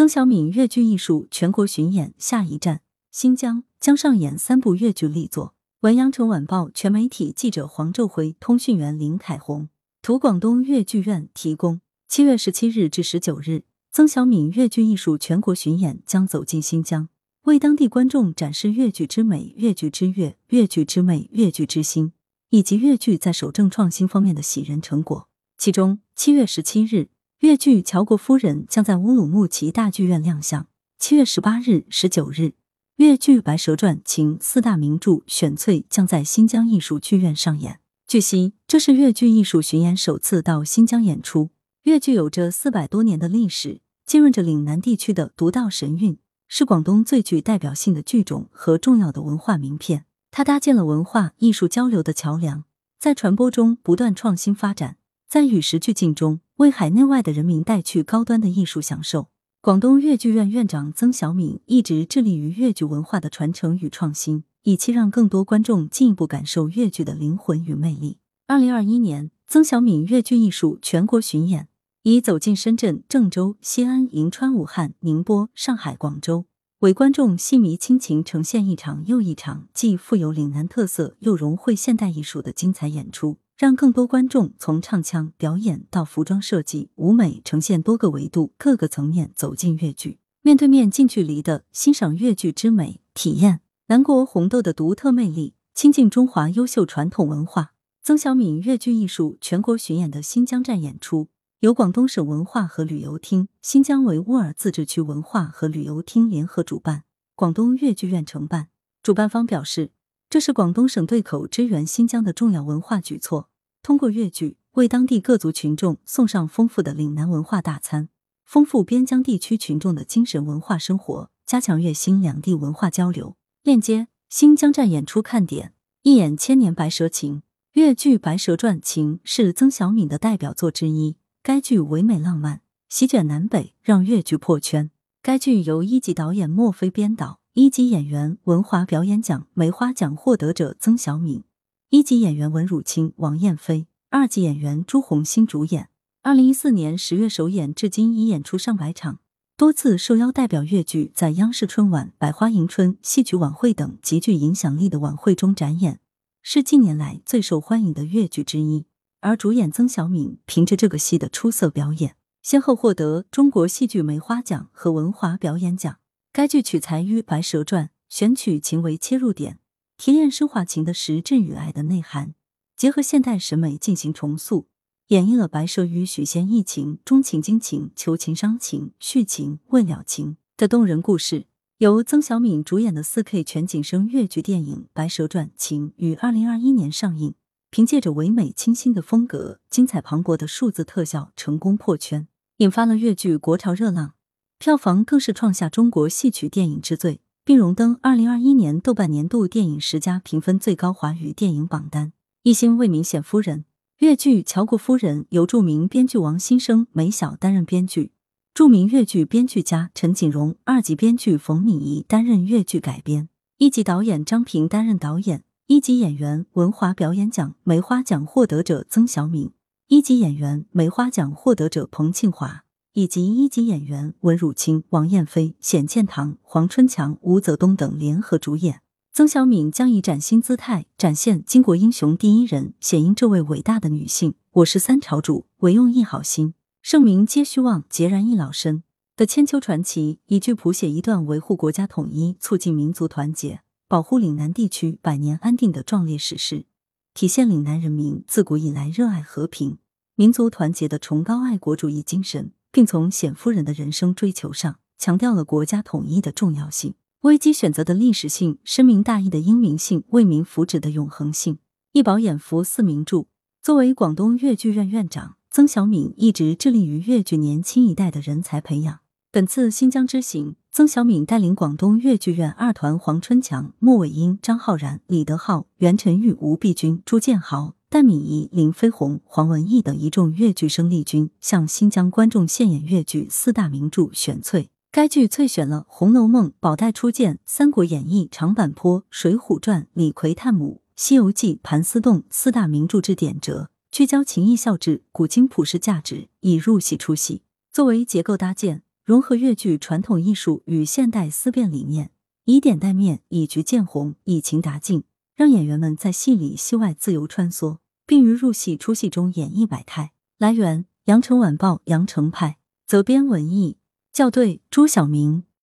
曾小敏粤剧艺术全国巡演下一站新疆，将上演三部粤剧力作。文阳城晚报全媒体记者黄昼辉，通讯员林凯红，图广东粤剧院提供。七月十七日至十九日，曾小敏粤剧艺术全国巡演将走进新疆，为当地观众展示粤剧之美、粤剧之乐、粤剧之魅、粤剧之新，以及粤剧在守正创新方面的喜人成果。其中，七月十七日。粤剧《乔国夫人》将在乌鲁木齐大剧院亮相。七月十八日、十九日，粤剧《白蛇传》情四大名著选粹将在新疆艺术剧院上演。据悉，这是粤剧艺术巡演首次到新疆演出。粤剧有着四百多年的历史，浸润着岭南地区的独到神韵，是广东最具代表性的剧种和重要的文化名片。它搭建了文化艺术交流的桥梁，在传播中不断创新发展，在与时俱进中。为海内外的人民带去高端的艺术享受。广东粤剧院院长曾小敏一直致力于粤剧文化的传承与创新，以期让更多观众进一步感受粤剧的灵魂与魅力。二零二一年，曾小敏粤剧艺术全国巡演以走进深圳、郑州、西安、银川、武汉、宁波、上海、广州，为观众戏迷亲情呈现一场又一场既富有岭南特色又融汇现代艺术的精彩演出。让更多观众从唱腔、表演到服装设计、舞美，呈现多个维度、各个层面走进粤剧，面对面、近距离的欣赏粤剧之美，体验南国红豆的独特魅力，亲近中华优秀传统文化。曾小敏粤剧艺术全国巡演的新疆站演出，由广东省文化和旅游厅、新疆维吾尔自治区文化和旅游厅联合主办，广东粤剧院承办。主办方表示，这是广东省对口支援新疆的重要文化举措。通过粤剧为当地各族群众送上丰富的岭南文化大餐，丰富边疆地区群众的精神文化生活，加强粤新两地文化交流。链接新疆站演出看点：一演千年白蛇情。粤剧《白蛇传》情是曾小敏的代表作之一，该剧唯美浪漫，席卷南北，让粤剧破圈。该剧由一级导演莫非编导，一级演员文华表演奖梅花奖获得者曾小敏。一级演员文汝清、王艳飞，二级演员朱红星主演。二零一四年十月首演，至今已演出上百场，多次受邀代表粤剧在央视春晚、百花迎春、戏曲晚会等极具影响力的晚会中展演，是近年来最受欢迎的粤剧之一。而主演曾小敏凭着这个戏的出色表演，先后获得中国戏剧梅花奖和文华表演奖。该剧取材于《白蛇传》，选取情为切入点。提炼升华情的实质与爱的内涵，结合现代审美进行重塑，演绎了白蛇与许仙一情、钟情惊情、求情伤情、续情未了情的动人故事。由曾小敏主演的四 K 全景声越剧电影《白蛇传情》于二零二一年上映，凭借着唯美清新的风格、精彩磅礴的数字特效，成功破圈，引发了越剧国潮热浪，票房更是创下中国戏曲电影之最。并荣登二零二一年豆瓣年度电影十佳评分最高华语电影榜单。一心为明显夫人，粤剧《乔国夫人》由著名编剧王新生、梅晓担任编剧，著名粤剧编剧家陈锦荣、二级编剧冯敏仪担任粤剧改编，一级导演张平担任导演，一级演员文华表演奖梅花奖获得者曾小敏，一级演员梅花奖获得者彭庆华。以及一级演员文汝清、王艳飞、冼建堂、黄春强、吴泽东等联合主演。曾小敏将以崭新姿态展现巾帼英雄第一人，显英这位伟大的女性。我是三朝主，唯用一好心，盛名皆虚妄，孑然一老身的千秋传奇，一句谱写一段维护国家统一、促进民族团结、保护岭南地区百年安定的壮烈史诗，体现岭南人民自古以来热爱和平、民族团结的崇高爱国主义精神。并从冼夫人的人生追求上强调了国家统一的重要性、危机选择的历史性、深明大义的英明性、为民福祉的永恒性。一饱眼福四名著。作为广东粤剧院院长，曾小敏一直致力于粤剧年轻一代的人才培养。本次新疆之行，曾小敏带领广东粤剧院二团黄春强、莫伟英、张浩然、李德浩、袁晨玉、吴碧君、朱建豪。戴敏仪、林飞鸿、黄文义等一众粤剧生力军向新疆观众献演粤剧四大名著选粹。该剧萃选了《红楼梦》《宝黛初见》《三国演义》《长坂坡》《水浒传》《李逵探母》《西游记》《盘丝洞》四大名著之典折，聚焦情义孝治、古今普世价值，以入戏出戏。作为结构搭建。融合粤剧传统艺术与现代思辨理念，以点带面，以局见红，以情达境，让演员们在戏里戏外自由穿梭，并于入戏出戏中演绎百态。来源：羊城晚报羊城派，责编：文艺，校对：朱晓明。